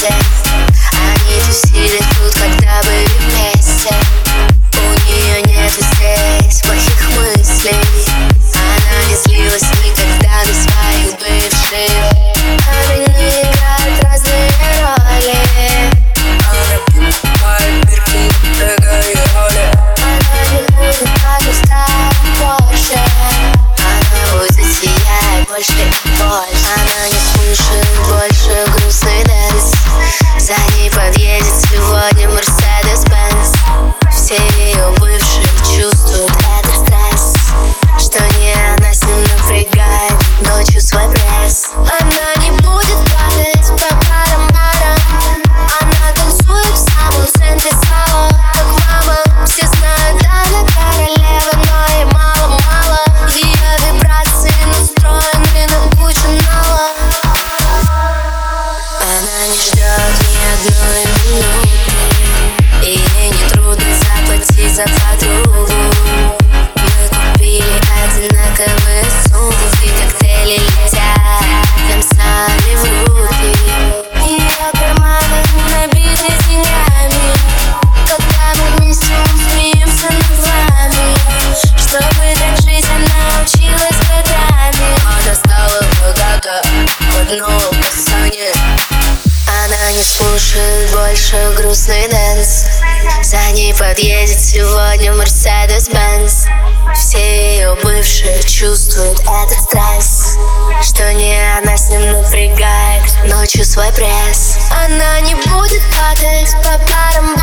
days не слушают больше грустный дэнс. За ней подъедет сегодня Мерседес-Бенц Все ее бывшие чувствуют этот стресс. Что не она с ним напрягает ночью свой пресс. Она не будет падать по парам